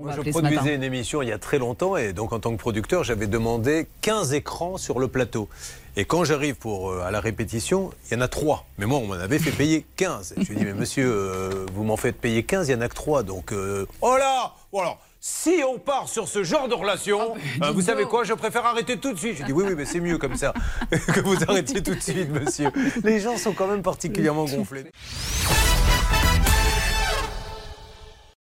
Moi, je produisais une émission il y a très longtemps et donc en tant que producteur, j'avais demandé 15 écrans sur le plateau. Et quand j'arrive pour euh, à la répétition, il y en a 3. Mais moi, on m'en avait fait payer 15. Je lui ai dit, mais monsieur, euh, vous m'en faites payer 15, il y en a que 3. Donc, euh, oh là Voilà. Si on part sur ce genre de relation, vous savez quoi, je préfère arrêter tout de suite. Je dis oui, oui, mais c'est mieux comme ça que vous arrêtiez tout de suite, monsieur. Les gens sont quand même particulièrement gonflés.